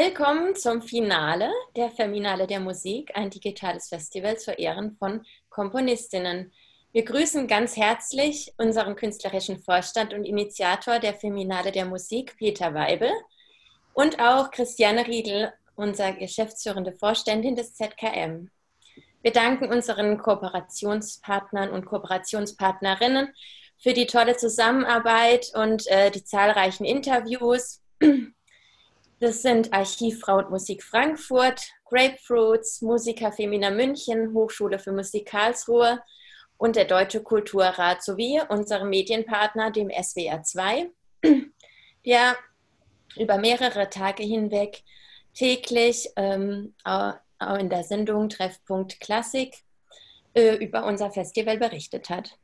Willkommen zum Finale der Feminale der Musik, ein digitales Festival zu Ehren von Komponistinnen. Wir grüßen ganz herzlich unseren künstlerischen Vorstand und Initiator der Feminale der Musik, Peter Weibel, und auch Christiane Riedel, unser geschäftsführende Vorständin des ZKM. Wir danken unseren Kooperationspartnern und Kooperationspartnerinnen für die tolle Zusammenarbeit und äh, die zahlreichen Interviews. Das sind Archivfrau und Musik Frankfurt, Grapefruits, Musiker Femina München, Hochschule für Musik Karlsruhe und der Deutsche Kulturrat sowie unserem Medienpartner, dem SWR 2, der über mehrere Tage hinweg täglich ähm, in der Sendung Treffpunkt Klassik äh, über unser Festival berichtet hat.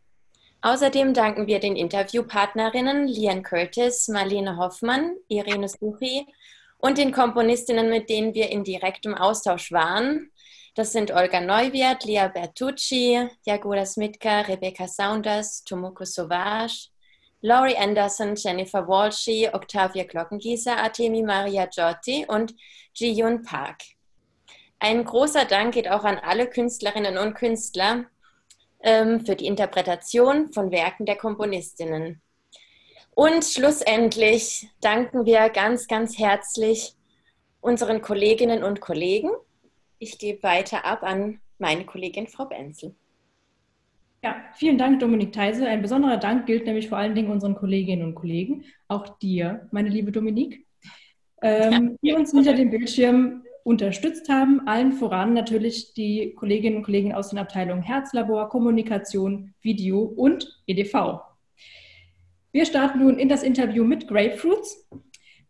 Außerdem danken wir den Interviewpartnerinnen Lian Curtis, Marlene Hoffmann, Irene Suchi und den Komponistinnen, mit denen wir in direktem Austausch waren. Das sind Olga Neuwirth, Lia Bertucci, Jagoda Smitka, Rebecca Saunders, Tomoko Sauvage, Laurie Anderson, Jennifer Walshy, Octavia Glockengießer, Artemi Maria Giotti und Ji-Yun Park. Ein großer Dank geht auch an alle Künstlerinnen und Künstler ähm, für die Interpretation von Werken der Komponistinnen. Und schlussendlich danken wir ganz, ganz herzlich unseren Kolleginnen und Kollegen. Ich gebe weiter ab an meine Kollegin Frau Benzel. Ja, vielen Dank, Dominik Theise. Ein besonderer Dank gilt nämlich vor allen Dingen unseren Kolleginnen und Kollegen, auch dir, meine liebe Dominik, ähm, die uns hinter dem Bildschirm unterstützt haben. Allen voran natürlich die Kolleginnen und Kollegen aus den Abteilungen Herzlabor, Kommunikation, Video und EDV. Wir starten nun in das Interview mit Grapefruits.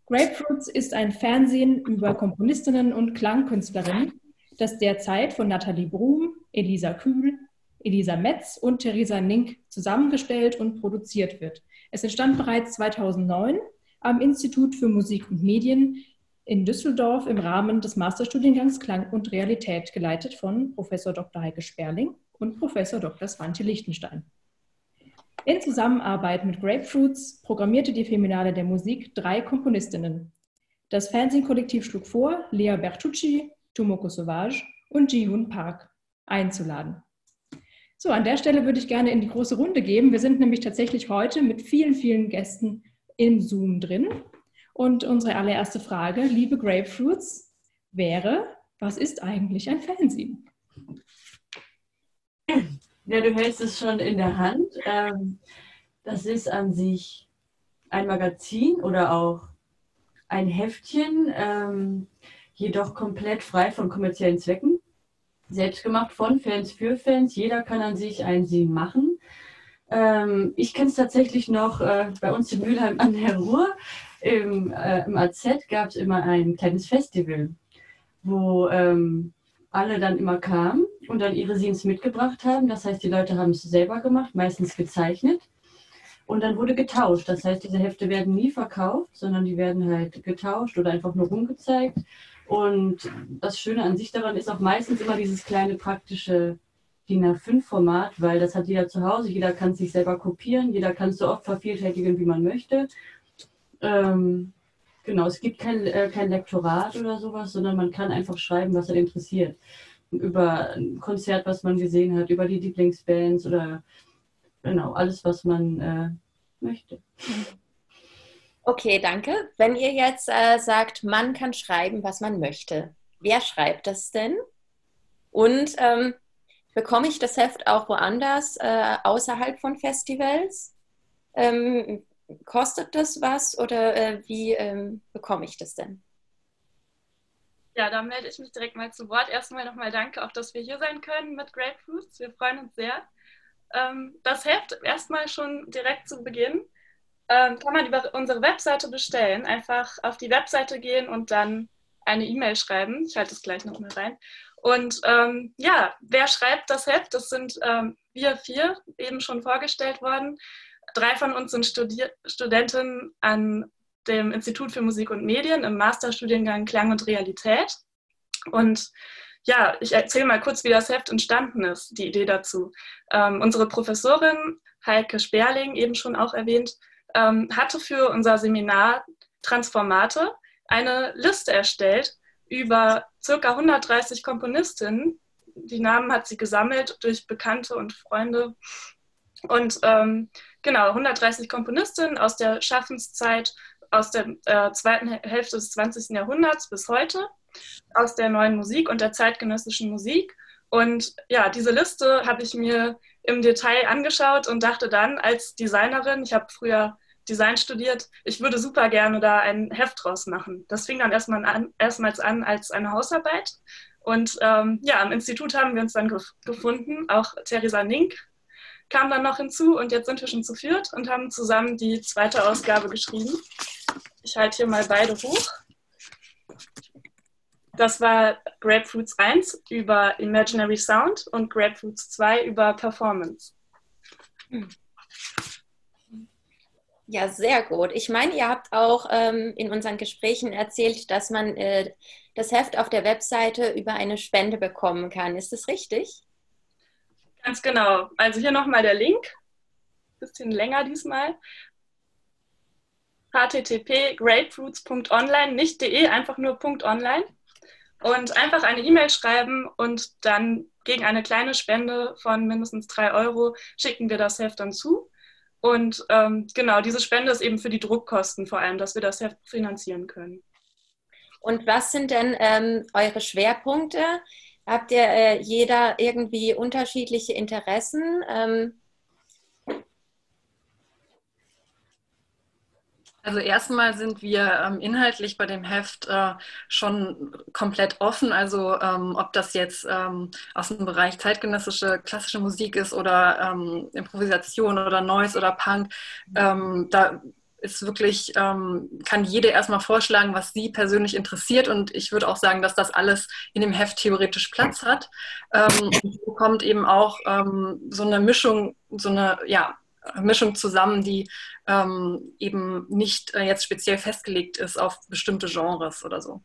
Grapefruits ist ein Fernsehen über Komponistinnen und Klangkünstlerinnen, das derzeit von Nathalie Brum, Elisa Kühl, Elisa Metz und Theresa Nink zusammengestellt und produziert wird. Es entstand bereits 2009 am Institut für Musik und Medien in Düsseldorf im Rahmen des Masterstudiengangs Klang und Realität, geleitet von Professor Dr. Heike Sperling und Professor Dr. Svante Lichtenstein. In Zusammenarbeit mit Grapefruits programmierte die Feminale der Musik drei Komponistinnen. Das Fernsehkollektiv schlug vor, Lea Bertucci, Tomoko Sauvage und Ji-Hoon Park einzuladen. So, an der Stelle würde ich gerne in die große Runde geben. Wir sind nämlich tatsächlich heute mit vielen, vielen Gästen im Zoom drin. Und unsere allererste Frage, liebe Grapefruits, wäre, was ist eigentlich ein Fanzine? Ja, du hältst es schon in der Hand. Ähm, das ist an sich ein Magazin oder auch ein Heftchen, ähm, jedoch komplett frei von kommerziellen Zwecken selbst gemacht von Fans für Fans. Jeder kann an sich ein Sie machen. Ähm, ich kenne es tatsächlich noch äh, bei uns in Mülheim an der Ruhr. Im, äh, AZ gab es immer ein kleines Festival, wo alle dann immer kamen und dann ihre Scenes mitgebracht haben. Das heißt, die Leute haben es selber gemacht, meistens gezeichnet. Und dann wurde getauscht. Das heißt, diese Hefte werden nie verkauft, sondern die werden halt getauscht oder einfach nur rumgezeigt. Und das Schöne an sich daran ist auch meistens immer dieses kleine praktische DIN A5-Format, weil das hat jeder zu Hause, jeder kann es sich selber kopieren, jeder kann es so oft vervielfältigen, wie man möchte. Ähm, genau, es gibt kein, äh, kein Lektorat oder sowas, sondern man kann einfach schreiben, was er interessiert. Über ein Konzert, was man gesehen hat, über die Lieblingsbands oder genau, alles, was man äh, möchte. Okay, danke. Wenn ihr jetzt äh, sagt, man kann schreiben, was man möchte, wer schreibt das denn? Und ähm, bekomme ich das Heft auch woanders, äh, außerhalb von Festivals? Ähm, kostet das was oder äh, wie ähm, bekomme ich das denn? Ja, da melde ich mich direkt mal zu Wort. Erstmal nochmal danke, auch dass wir hier sein können mit Grapefruits. Wir freuen uns sehr. Ähm, das Heft erstmal schon direkt zu Beginn ähm, kann man über unsere Webseite bestellen. Einfach auf die Webseite gehen und dann eine E-Mail schreiben. Ich halte es gleich noch mal rein. Und ähm, ja, wer schreibt das Heft? Das sind ähm, wir vier, eben schon vorgestellt worden. Drei von uns sind Studi Studentinnen an dem Institut für Musik und Medien im Masterstudiengang Klang und Realität. Und ja, ich erzähle mal kurz, wie das Heft entstanden ist, die Idee dazu. Ähm, unsere Professorin Heike Sperling, eben schon auch erwähnt, ähm, hatte für unser Seminar Transformate eine Liste erstellt über circa 130 Komponistinnen. Die Namen hat sie gesammelt durch Bekannte und Freunde. Und ähm, genau, 130 Komponistinnen aus der Schaffenszeit aus der äh, zweiten Hälfte des 20. Jahrhunderts bis heute, aus der neuen Musik und der zeitgenössischen Musik. Und ja, diese Liste habe ich mir im Detail angeschaut und dachte dann als Designerin, ich habe früher Design studiert, ich würde super gerne da ein Heft draus machen. Das fing dann erstmal an, erstmals an als eine Hausarbeit. Und ähm, ja, im Institut haben wir uns dann gef gefunden. Auch Theresa Nink kam dann noch hinzu und jetzt sind wir schon zu viert und haben zusammen die zweite Ausgabe geschrieben. Ich halte hier mal beide hoch. Das war Grapefruits 1 über Imaginary Sound und Grapefruits 2 über Performance. Ja, sehr gut. Ich meine, ihr habt auch ähm, in unseren Gesprächen erzählt, dass man äh, das Heft auf der Webseite über eine Spende bekommen kann. Ist das richtig? Ganz genau. Also hier nochmal der Link. Bisschen länger diesmal http grapefruits.online, nicht de, einfach nur .online und einfach eine E-Mail schreiben und dann gegen eine kleine Spende von mindestens drei Euro schicken wir das Heft dann zu. Und ähm, genau, diese Spende ist eben für die Druckkosten vor allem, dass wir das Heft finanzieren können. Und was sind denn ähm, eure Schwerpunkte? Habt ihr äh, jeder irgendwie unterschiedliche Interessen? Ähm, Also erstmal sind wir ähm, inhaltlich bei dem Heft äh, schon komplett offen. Also ähm, ob das jetzt ähm, aus dem Bereich zeitgenössische klassische Musik ist oder ähm, Improvisation oder Noise oder Punk, ähm, da ist wirklich, ähm, kann jede erstmal vorschlagen, was sie persönlich interessiert. Und ich würde auch sagen, dass das alles in dem Heft theoretisch Platz hat. Ähm, und so kommt eben auch ähm, so eine Mischung, so eine, ja, Mischung zusammen, die ähm, eben nicht äh, jetzt speziell festgelegt ist auf bestimmte Genres oder so.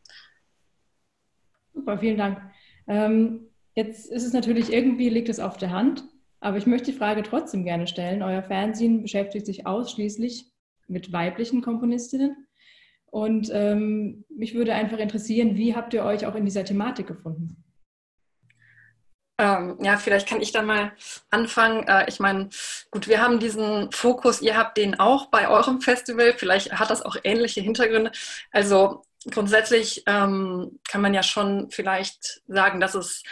Super, vielen Dank. Ähm, jetzt ist es natürlich irgendwie, liegt es auf der Hand, aber ich möchte die Frage trotzdem gerne stellen. Euer Fernsehen beschäftigt sich ausschließlich mit weiblichen Komponistinnen. Und ähm, mich würde einfach interessieren, wie habt ihr euch auch in dieser Thematik gefunden? Ähm, ja, vielleicht kann ich da mal anfangen. Äh, ich meine, gut, wir haben diesen Fokus, ihr habt den auch bei eurem Festival. Vielleicht hat das auch ähnliche Hintergründe. Also grundsätzlich ähm, kann man ja schon vielleicht sagen, dass es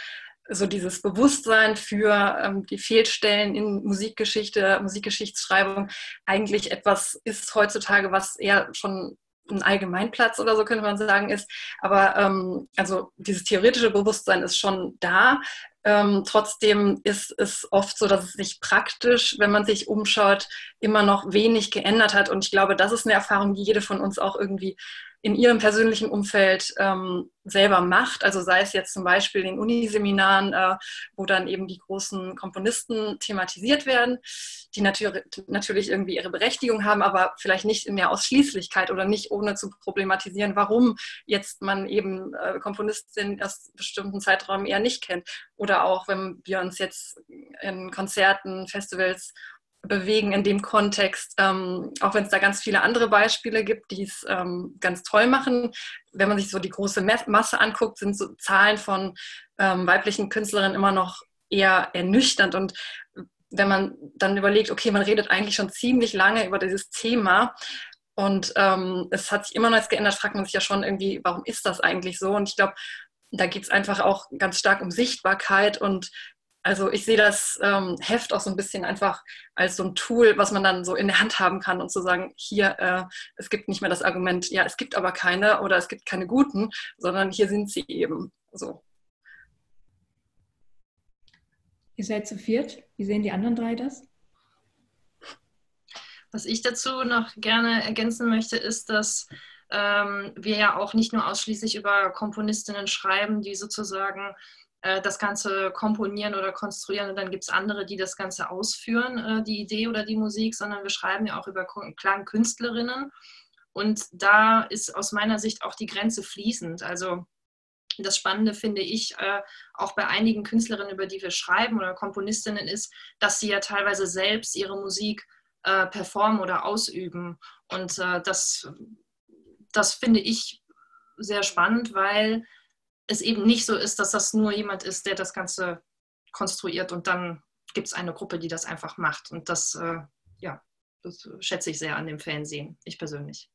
so dieses Bewusstsein für ähm, die Fehlstellen in Musikgeschichte, Musikgeschichtsschreibung eigentlich etwas ist heutzutage, was eher schon ein Allgemeinplatz oder so könnte man sagen ist. Aber ähm, also dieses theoretische Bewusstsein ist schon da. Ähm, trotzdem ist es oft so, dass es sich praktisch, wenn man sich umschaut, immer noch wenig geändert hat. Und ich glaube, das ist eine Erfahrung, die jede von uns auch irgendwie in ihrem persönlichen Umfeld ähm, selber macht. Also sei es jetzt zum Beispiel in Uniseminaren, äh, wo dann eben die großen Komponisten thematisiert werden, die natür natürlich irgendwie ihre Berechtigung haben, aber vielleicht nicht in der Ausschließlichkeit oder nicht ohne zu problematisieren, warum jetzt man eben äh, Komponistin aus bestimmten Zeiträumen eher nicht kennt. Oder auch, wenn wir uns jetzt in Konzerten, Festivals bewegen in dem Kontext, ähm, auch wenn es da ganz viele andere Beispiele gibt, die es ähm, ganz toll machen. Wenn man sich so die große Masse anguckt, sind so Zahlen von ähm, weiblichen Künstlerinnen immer noch eher ernüchternd. Und wenn man dann überlegt, okay, man redet eigentlich schon ziemlich lange über dieses Thema und ähm, es hat sich immer noch nichts geändert, fragt man sich ja schon irgendwie, warum ist das eigentlich so? Und ich glaube, da geht es einfach auch ganz stark um Sichtbarkeit und also ich sehe das ähm, Heft auch so ein bisschen einfach als so ein Tool, was man dann so in der Hand haben kann und zu sagen, hier, äh, es gibt nicht mehr das Argument, ja, es gibt aber keine oder es gibt keine guten, sondern hier sind sie eben so. Ihr seid zu viert. Wie sehen die anderen drei das? Was ich dazu noch gerne ergänzen möchte, ist, dass ähm, wir ja auch nicht nur ausschließlich über Komponistinnen schreiben, die sozusagen äh, das Ganze komponieren oder konstruieren und dann gibt es andere, die das Ganze ausführen, äh, die Idee oder die Musik, sondern wir schreiben ja auch über Klangkünstlerinnen und da ist aus meiner Sicht auch die Grenze fließend. Also das Spannende finde ich äh, auch bei einigen Künstlerinnen, über die wir schreiben oder Komponistinnen ist, dass sie ja teilweise selbst ihre Musik äh, performen oder ausüben. Und äh, das, das finde ich sehr spannend, weil es eben nicht so ist, dass das nur jemand ist, der das Ganze konstruiert und dann gibt es eine Gruppe, die das einfach macht. Und das, äh, ja, das schätze ich sehr an dem Fernsehen, ich persönlich.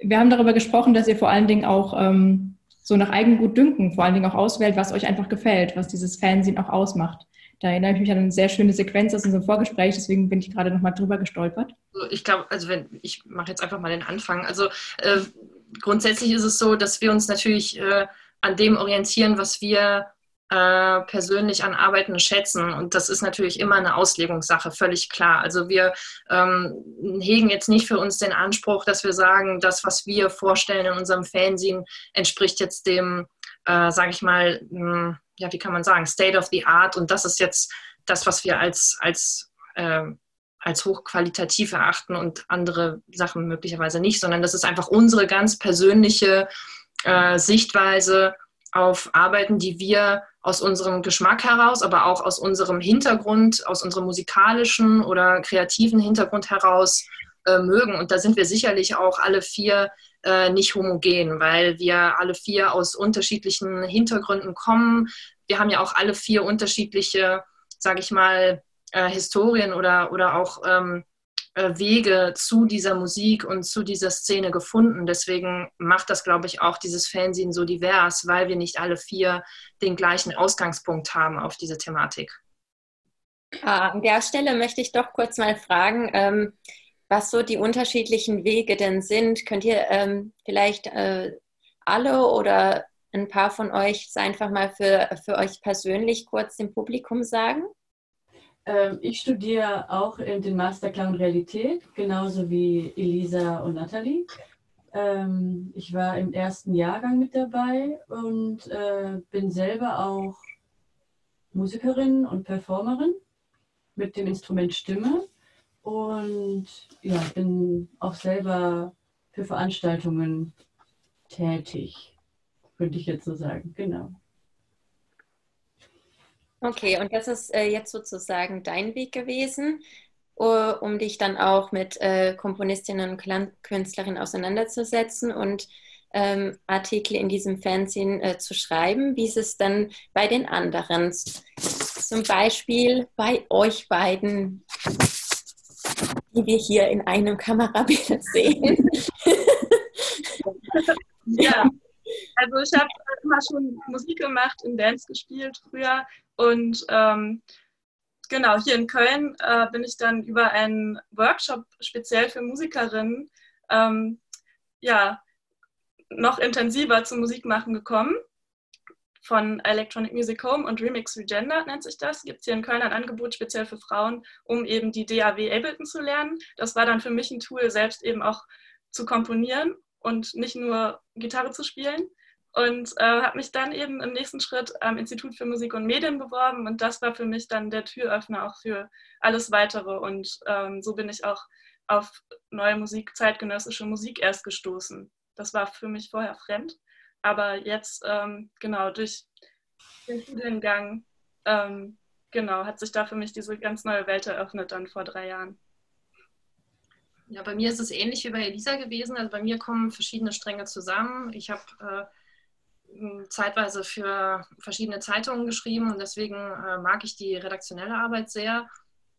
Wir haben darüber gesprochen, dass ihr vor allen Dingen auch ähm, so nach Eigengutdünken vor allen Dingen auch auswählt, was euch einfach gefällt, was dieses Fernsehen auch ausmacht. Da erinnere ich mich an eine sehr schöne Sequenz aus unserem Vorgespräch, deswegen bin ich gerade nochmal drüber gestolpert. Ich glaube, also wenn, ich mache jetzt einfach mal den Anfang. Also äh, grundsätzlich ist es so, dass wir uns natürlich äh, an dem orientieren, was wir äh, persönlich an Arbeiten schätzen. Und das ist natürlich immer eine Auslegungssache, völlig klar. Also wir ähm, hegen jetzt nicht für uns den Anspruch, dass wir sagen, das, was wir vorstellen in unserem Fernsehen, entspricht jetzt dem, äh, sage ich mal, mh, hm, ja, wie kann man sagen, State of the Art. Und das ist jetzt das, was wir als, als äh, als hochqualitativ erachten und andere Sachen möglicherweise nicht, sondern das ist einfach unsere ganz persönliche äh, Sichtweise auf Arbeiten, die wir aus unserem Geschmack heraus, aber auch aus unserem Hintergrund, aus unserem musikalischen oder kreativen Hintergrund heraus äh, mögen. Und da sind wir sicherlich auch alle vier äh, nicht homogen, weil wir alle vier aus unterschiedlichen Hintergründen kommen. Wir haben ja auch alle vier unterschiedliche, sage ich mal, äh, Historien oder, oder auch ähm, äh, Wege zu dieser Musik und zu dieser Szene gefunden. Deswegen macht das, glaube ich, auch dieses Fernsehen so divers, weil wir nicht alle vier den gleichen Ausgangspunkt haben auf diese Thematik. Ah, an der Stelle möchte ich doch kurz mal fragen, ähm, was so die unterschiedlichen Wege denn sind. Könnt ihr ähm, vielleicht äh, alle oder ein paar von euch einfach mal für, für euch persönlich kurz dem Publikum sagen? Ähm, ich studiere auch den Master Clown Realität, genauso wie Elisa und Nathalie. Ähm, ich war im ersten Jahrgang mit dabei und äh, bin selber auch Musikerin und Performerin mit dem Instrument Stimme und ja, bin auch selber für Veranstaltungen tätig, könnte ich jetzt so sagen, genau. Okay, und das ist äh, jetzt sozusagen dein Weg gewesen, uh, um dich dann auch mit äh, Komponistinnen und Künstlerinnen auseinanderzusetzen und ähm, Artikel in diesem Fernsehen äh, zu schreiben. Wie ist es dann bei den anderen? Zum Beispiel bei euch beiden, die wir hier in einem Kamerabild sehen. ja, also ich habe immer schon Musik gemacht, in Bands gespielt früher und ähm, genau, hier in Köln äh, bin ich dann über einen Workshop speziell für Musikerinnen ähm, ja, noch intensiver zum Musikmachen gekommen. Von Electronic Music Home und Remix Regender nennt sich das. Gibt es hier in Köln ein Angebot speziell für Frauen, um eben die DAW Ableton zu lernen. Das war dann für mich ein Tool, selbst eben auch zu komponieren und nicht nur Gitarre zu spielen und äh, habe mich dann eben im nächsten Schritt am Institut für Musik und Medien beworben und das war für mich dann der Türöffner auch für alles Weitere und ähm, so bin ich auch auf neue Musik, zeitgenössische Musik erst gestoßen. Das war für mich vorher fremd, aber jetzt ähm, genau durch den Studiengang ähm, genau hat sich da für mich diese ganz neue Welt eröffnet dann vor drei Jahren. Ja, bei mir ist es ähnlich wie bei Elisa gewesen. Also bei mir kommen verschiedene Stränge zusammen. Ich habe äh, zeitweise für verschiedene Zeitungen geschrieben und deswegen äh, mag ich die redaktionelle Arbeit sehr.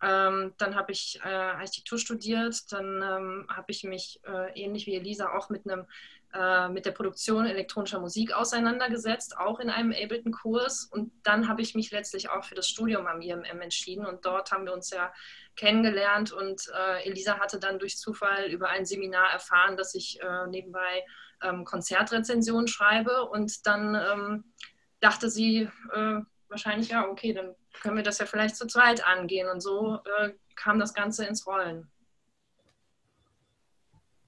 Ähm, dann habe ich äh, Architektur studiert, dann ähm, habe ich mich äh, ähnlich wie Elisa auch mit einem äh, mit der Produktion elektronischer Musik auseinandergesetzt, auch in einem Ableton-Kurs. Und dann habe ich mich letztlich auch für das Studium am IMM entschieden. Und dort haben wir uns ja kennengelernt. Und äh, Elisa hatte dann durch Zufall über ein Seminar erfahren, dass ich äh, nebenbei ähm, Konzertrezensionen schreibe. Und dann ähm, dachte sie äh, wahrscheinlich, ja, okay, dann können wir das ja vielleicht zu zweit angehen. Und so äh, kam das Ganze ins Rollen.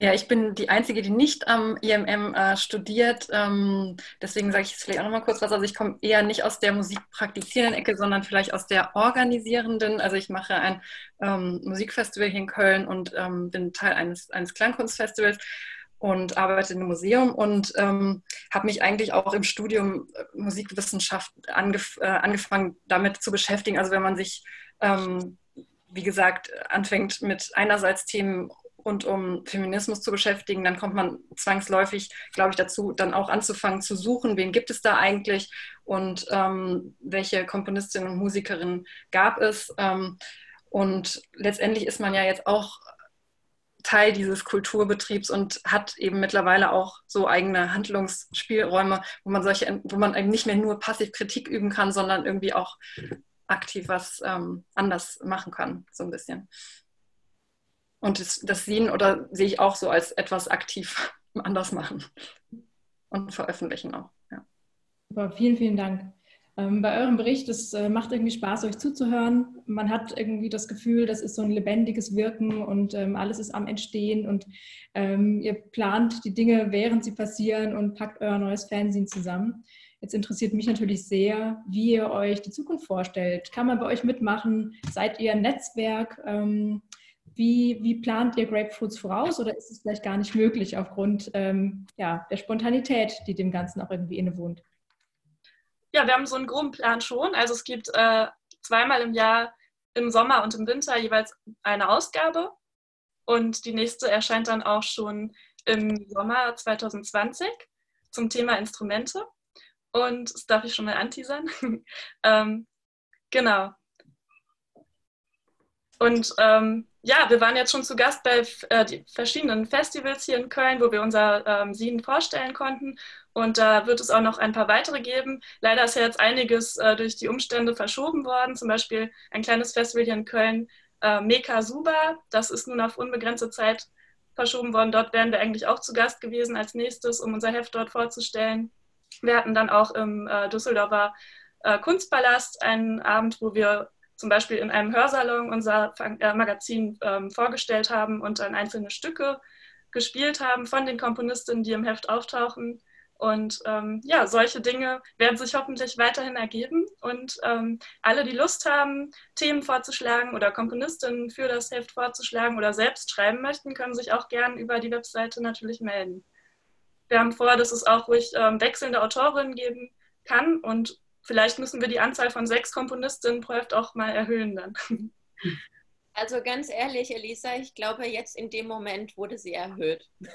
Ja, ich bin die Einzige, die nicht am IMM äh, studiert. Ähm, deswegen sage ich jetzt vielleicht auch noch mal kurz was. Also ich komme eher nicht aus der musikpraktizierenden Ecke, sondern vielleicht aus der organisierenden. Also ich mache ein ähm, Musikfestival hier in Köln und ähm, bin Teil eines, eines Klangkunstfestivals und arbeite einem Museum und ähm, habe mich eigentlich auch im Studium äh, Musikwissenschaft angef äh, angefangen damit zu beschäftigen. Also wenn man sich, ähm, wie gesagt, anfängt mit einerseits Themen rund um Feminismus zu beschäftigen, dann kommt man zwangsläufig, glaube ich, dazu, dann auch anzufangen zu suchen, wen gibt es da eigentlich und ähm, welche Komponistinnen und Musikerinnen gab es. Ähm, und letztendlich ist man ja jetzt auch Teil dieses Kulturbetriebs und hat eben mittlerweile auch so eigene Handlungsspielräume, wo man solche, wo man eben nicht mehr nur passiv Kritik üben kann, sondern irgendwie auch aktiv was ähm, anders machen kann, so ein bisschen. Und das, das sehen oder sehe ich auch so als etwas aktiv anders machen und veröffentlichen auch. Ja. Super, vielen, vielen Dank. Ähm, bei eurem Bericht, es äh, macht irgendwie Spaß, euch zuzuhören. Man hat irgendwie das Gefühl, das ist so ein lebendiges Wirken und ähm, alles ist am Entstehen und ähm, ihr plant die Dinge, während sie passieren und packt euer neues Fernsehen zusammen. Jetzt interessiert mich natürlich sehr, wie ihr euch die Zukunft vorstellt. Kann man bei euch mitmachen? Seid ihr ein Netzwerk? Ähm, wie, wie, plant ihr Grapefruits voraus oder ist es vielleicht gar nicht möglich aufgrund ähm, ja, der Spontanität, die dem Ganzen auch irgendwie innewohnt? Ja, wir haben so einen groben Plan schon. Also es gibt äh, zweimal im Jahr im Sommer und im Winter jeweils eine Ausgabe. Und die nächste erscheint dann auch schon im Sommer 2020 zum Thema Instrumente. Und das darf ich schon mal anteasern. ähm, genau. Und ähm, ja, wir waren jetzt schon zu Gast bei äh, verschiedenen Festivals hier in Köln, wo wir unser ähm, Sien vorstellen konnten. Und da wird es auch noch ein paar weitere geben. Leider ist ja jetzt einiges äh, durch die Umstände verschoben worden. Zum Beispiel ein kleines Festival hier in Köln, äh, Meka Suba. Das ist nun auf unbegrenzte Zeit verschoben worden. Dort wären wir eigentlich auch zu Gast gewesen als nächstes, um unser Heft dort vorzustellen. Wir hatten dann auch im äh, Düsseldorfer äh, Kunstpalast einen Abend, wo wir zum Beispiel in einem Hörsalon unser äh, Magazin ähm, vorgestellt haben und dann einzelne Stücke gespielt haben von den Komponistinnen, die im Heft auftauchen. Und ähm, ja, solche Dinge werden sich hoffentlich weiterhin ergeben. Und ähm, alle, die Lust haben, Themen vorzuschlagen oder Komponistinnen für das Heft vorzuschlagen oder selbst schreiben möchten, können sich auch gern über die Webseite natürlich melden. Wir haben vor, dass es auch ruhig ähm, wechselnde Autorinnen geben kann und vielleicht müssen wir die Anzahl von sechs Komponistinnen pro Heft auch mal erhöhen dann. Also ganz ehrlich, Elisa, ich glaube, jetzt in dem Moment wurde sie erhöht.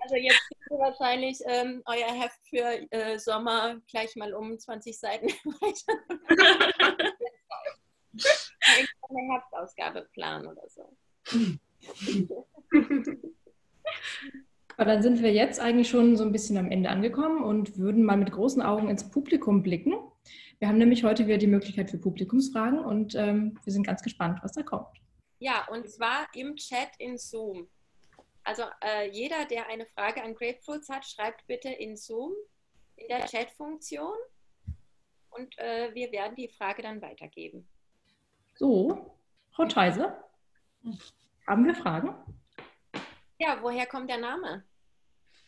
also jetzt kriegt ihr wahrscheinlich ähm, euer Heft für äh, Sommer gleich mal um 20 Seiten weiter. eine Heftausgabe planen oder so. Aber dann sind wir jetzt eigentlich schon so ein bisschen am Ende angekommen und würden mal mit großen Augen ins Publikum blicken. Wir haben nämlich heute wieder die Möglichkeit für Publikumsfragen und ähm, wir sind ganz gespannt, was da kommt. Ja, und zwar im Chat in Zoom. Also äh, jeder, der eine Frage an Grapefruits hat, schreibt bitte in Zoom in der Chat-Funktion und äh, wir werden die Frage dann weitergeben. So, Frau Theise, haben wir Fragen? Ja, woher kommt der Name?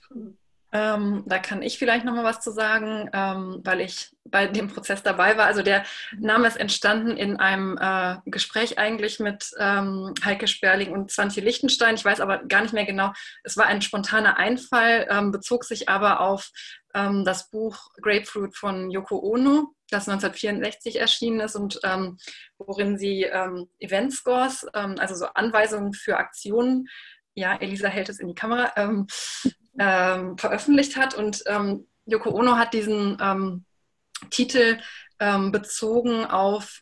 Hm. Ähm, da kann ich vielleicht noch mal was zu sagen, ähm, weil ich bei dem Prozess dabei war. Also der Name ist entstanden in einem äh, Gespräch eigentlich mit ähm, Heike Sperling und Svante Lichtenstein. Ich weiß aber gar nicht mehr genau. Es war ein spontaner Einfall, ähm, bezog sich aber auf ähm, das Buch Grapefruit von Yoko Ono, das 1964 erschienen ist und ähm, worin sie Event Scores, also so Anweisungen für Aktionen, ja, Elisa hält es in die Kamera, ähm, veröffentlicht hat. Und ähm, Yoko Ono hat diesen ähm, Titel ähm, bezogen auf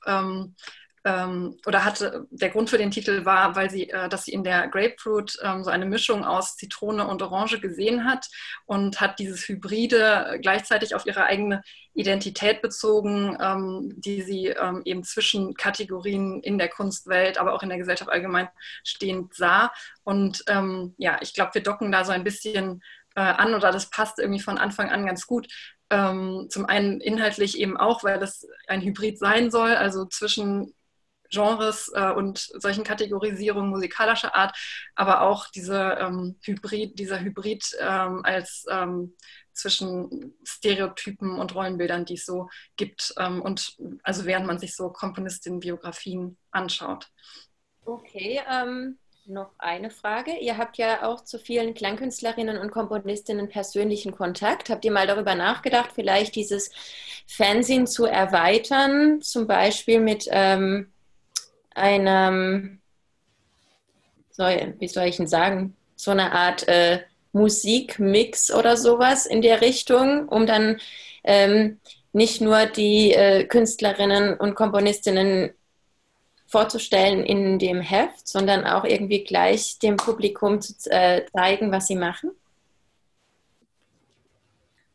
ähm, oder hatte der Grund für den Titel war, weil sie, äh, dass sie in der Grapefruit ähm, so eine Mischung aus Zitrone und Orange gesehen hat und hat dieses Hybride gleichzeitig auf ihre eigene Identität bezogen, ähm, die sie ähm, eben zwischen Kategorien in der Kunstwelt, aber auch in der Gesellschaft allgemein stehend sah. Und ähm, ja, ich glaube, wir docken da so ein bisschen äh, an oder das passt irgendwie von Anfang an ganz gut. Ähm, zum einen inhaltlich eben auch, weil das ein Hybrid sein soll, also zwischen Genres äh, und solchen Kategorisierungen musikalischer Art, aber auch diese, ähm, Hybrid, dieser Hybrid ähm, als ähm, zwischen Stereotypen und Rollenbildern, die es so gibt. Ähm, und also während man sich so Komponistinnen-Biografien anschaut. Okay, ähm, noch eine Frage. Ihr habt ja auch zu vielen Klangkünstlerinnen und Komponistinnen persönlichen Kontakt. Habt ihr mal darüber nachgedacht, vielleicht dieses Fernsehen zu erweitern, zum Beispiel mit ähm, einem, soll, wie soll ich denn sagen, so eine Art äh, Musikmix oder sowas in der Richtung, um dann ähm, nicht nur die äh, Künstlerinnen und Komponistinnen vorzustellen in dem Heft, sondern auch irgendwie gleich dem Publikum zu äh, zeigen, was sie machen?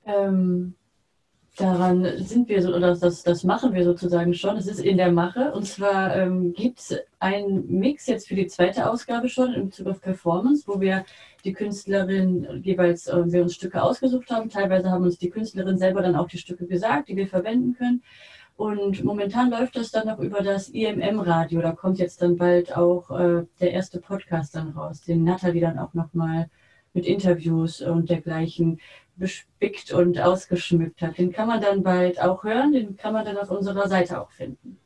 Ähm, daran sind wir so, oder das, das machen wir sozusagen schon. Es ist in der Mache. Und zwar ähm, gibt es einen Mix jetzt für die zweite Ausgabe schon im Bezug auf Performance, wo wir die Künstlerin jeweils äh, wir uns Stücke ausgesucht haben. Teilweise haben uns die Künstlerin selber dann auch die Stücke gesagt, die wir verwenden können. Und momentan läuft das dann noch über das IMM-Radio. Da kommt jetzt dann bald auch äh, der erste Podcast dann raus, den Nathalie dann auch nochmal mit Interviews und dergleichen bespickt und ausgeschmückt hat. Den kann man dann bald auch hören, den kann man dann auf unserer Seite auch finden.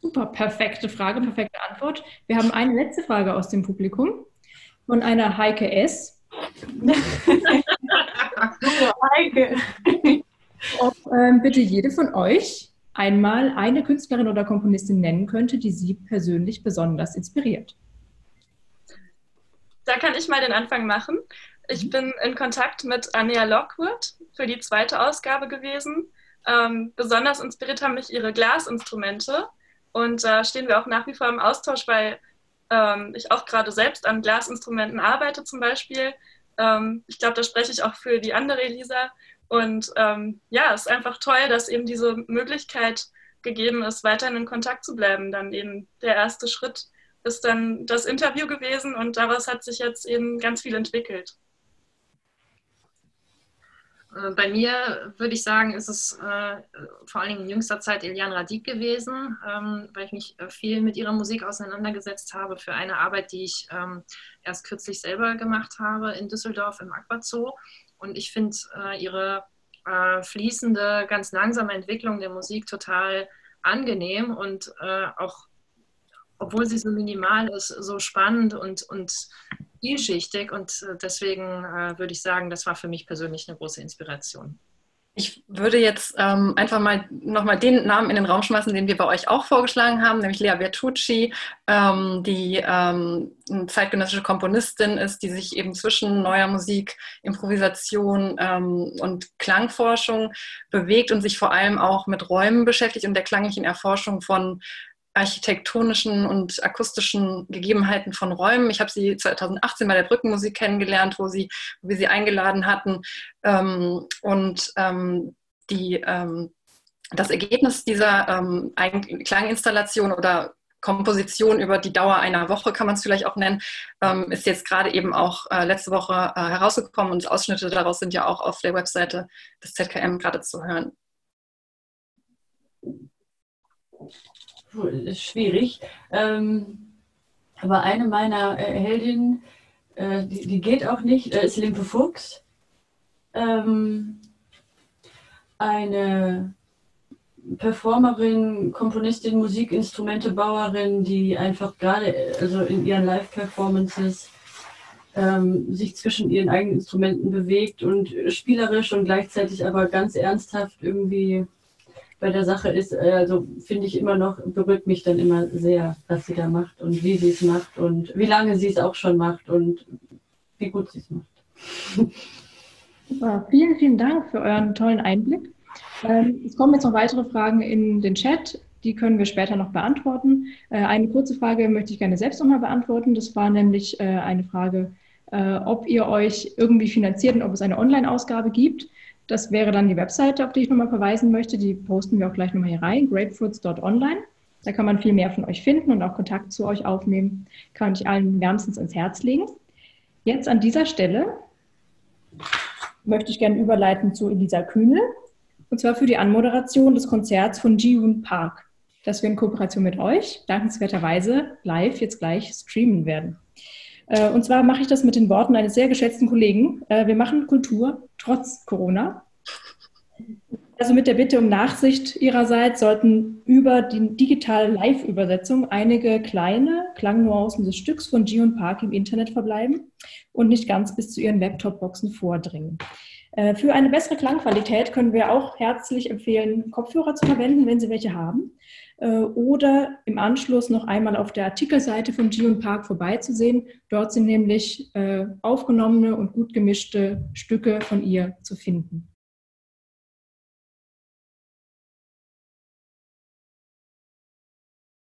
Super, perfekte Frage, perfekte Antwort. Wir haben eine letzte Frage aus dem Publikum von einer Heike S. Heike. Ob ähm, bitte jede von euch einmal eine Künstlerin oder Komponistin nennen könnte, die sie persönlich besonders inspiriert. Da kann ich mal den Anfang machen. Ich mhm. bin in Kontakt mit Anja Lockwood für die zweite Ausgabe gewesen. Ähm, besonders inspiriert haben mich ihre Glasinstrumente. Und da stehen wir auch nach wie vor im Austausch, weil ähm, ich auch gerade selbst an Glasinstrumenten arbeite zum Beispiel. Ähm, ich glaube, da spreche ich auch für die andere Elisa. Und ähm, ja, es ist einfach toll, dass eben diese Möglichkeit gegeben ist, weiterhin in Kontakt zu bleiben. Dann eben der erste Schritt ist dann das Interview gewesen und daraus hat sich jetzt eben ganz viel entwickelt. Äh, bei mir würde ich sagen, ist es äh, vor allen Dingen in jüngster Zeit Eliane Radik gewesen, ähm, weil ich mich äh, viel mit ihrer Musik auseinandergesetzt habe für eine Arbeit, die ich ähm, erst kürzlich selber gemacht habe in Düsseldorf im Aquazoo. Und ich finde äh, ihre äh, fließende, ganz langsame Entwicklung der Musik total angenehm und äh, auch, obwohl sie so minimal ist, so spannend und, und vielschichtig. Und äh, deswegen äh, würde ich sagen, das war für mich persönlich eine große Inspiration. Ich würde jetzt ähm, einfach mal nochmal den Namen in den Raum schmeißen, den wir bei euch auch vorgeschlagen haben, nämlich Lea Bertucci, ähm, die ähm, eine zeitgenössische Komponistin ist, die sich eben zwischen neuer Musik, Improvisation ähm, und Klangforschung bewegt und sich vor allem auch mit Räumen beschäftigt und der klanglichen Erforschung von architektonischen und akustischen Gegebenheiten von Räumen. Ich habe sie 2018 bei der Brückenmusik kennengelernt, wo, sie, wo wir sie eingeladen hatten. Ähm, und ähm, die, ähm, das Ergebnis dieser ähm, Klanginstallation oder Komposition über die Dauer einer Woche, kann man es vielleicht auch nennen, ähm, ist jetzt gerade eben auch äh, letzte Woche äh, herausgekommen und Ausschnitte daraus sind ja auch auf der Webseite des ZKM gerade zu hören schwierig. Ähm, aber eine meiner äh, Heldinnen, äh, die, die, geht auch nicht, äh, ist Limpe Fuchs. Ähm, eine Performerin, Komponistin, Musikinstrumentebauerin, die einfach gerade also in ihren Live-Performances ähm, sich zwischen ihren eigenen Instrumenten bewegt und spielerisch und gleichzeitig aber ganz ernsthaft irgendwie bei der Sache ist, äh, also finde ich immer noch, berührt mich dann immer sehr, was sie da macht und wie sie es macht und wie lange sie es auch schon macht und wie gut sie es macht. Super, vielen, vielen Dank für euren tollen Einblick. Ähm, es kommen jetzt noch weitere Fragen in den Chat. Die können wir später noch beantworten. Äh, eine kurze Frage möchte ich gerne selbst nochmal beantworten. Das war nämlich äh, eine Frage, ob ihr euch irgendwie finanziert und ob es eine Online-Ausgabe gibt. Das wäre dann die Webseite, auf die ich nochmal verweisen möchte. Die posten wir auch gleich nochmal hier rein, grapefruits.online. Da kann man viel mehr von euch finden und auch Kontakt zu euch aufnehmen. Kann ich allen wärmstens ans Herz legen. Jetzt an dieser Stelle möchte ich gerne überleiten zu Elisa Kühnel. Und zwar für die Anmoderation des Konzerts von Ji-Hoon Park, das wir in Kooperation mit euch dankenswerterweise live jetzt gleich streamen werden. Äh, und zwar mache ich das mit den Worten eines sehr geschätzten Kollegen. Äh, wir machen Kultur trotz Corona. Also mit der Bitte um Nachsicht Ihrerseits sollten über die digitale Live-Übersetzung einige kleine Klangnuancen des Stücks von Gion Park im Internet verbleiben und nicht ganz bis zu Ihren Laptop-Boxen vordringen. Äh, für eine bessere Klangqualität können wir auch herzlich empfehlen, Kopfhörer zu verwenden, wenn Sie welche haben. Äh, oder im Anschluss noch einmal auf der Artikelseite von Gion Park vorbeizusehen. Dort sind nämlich äh, aufgenommene und gut gemischte Stücke von ihr zu finden.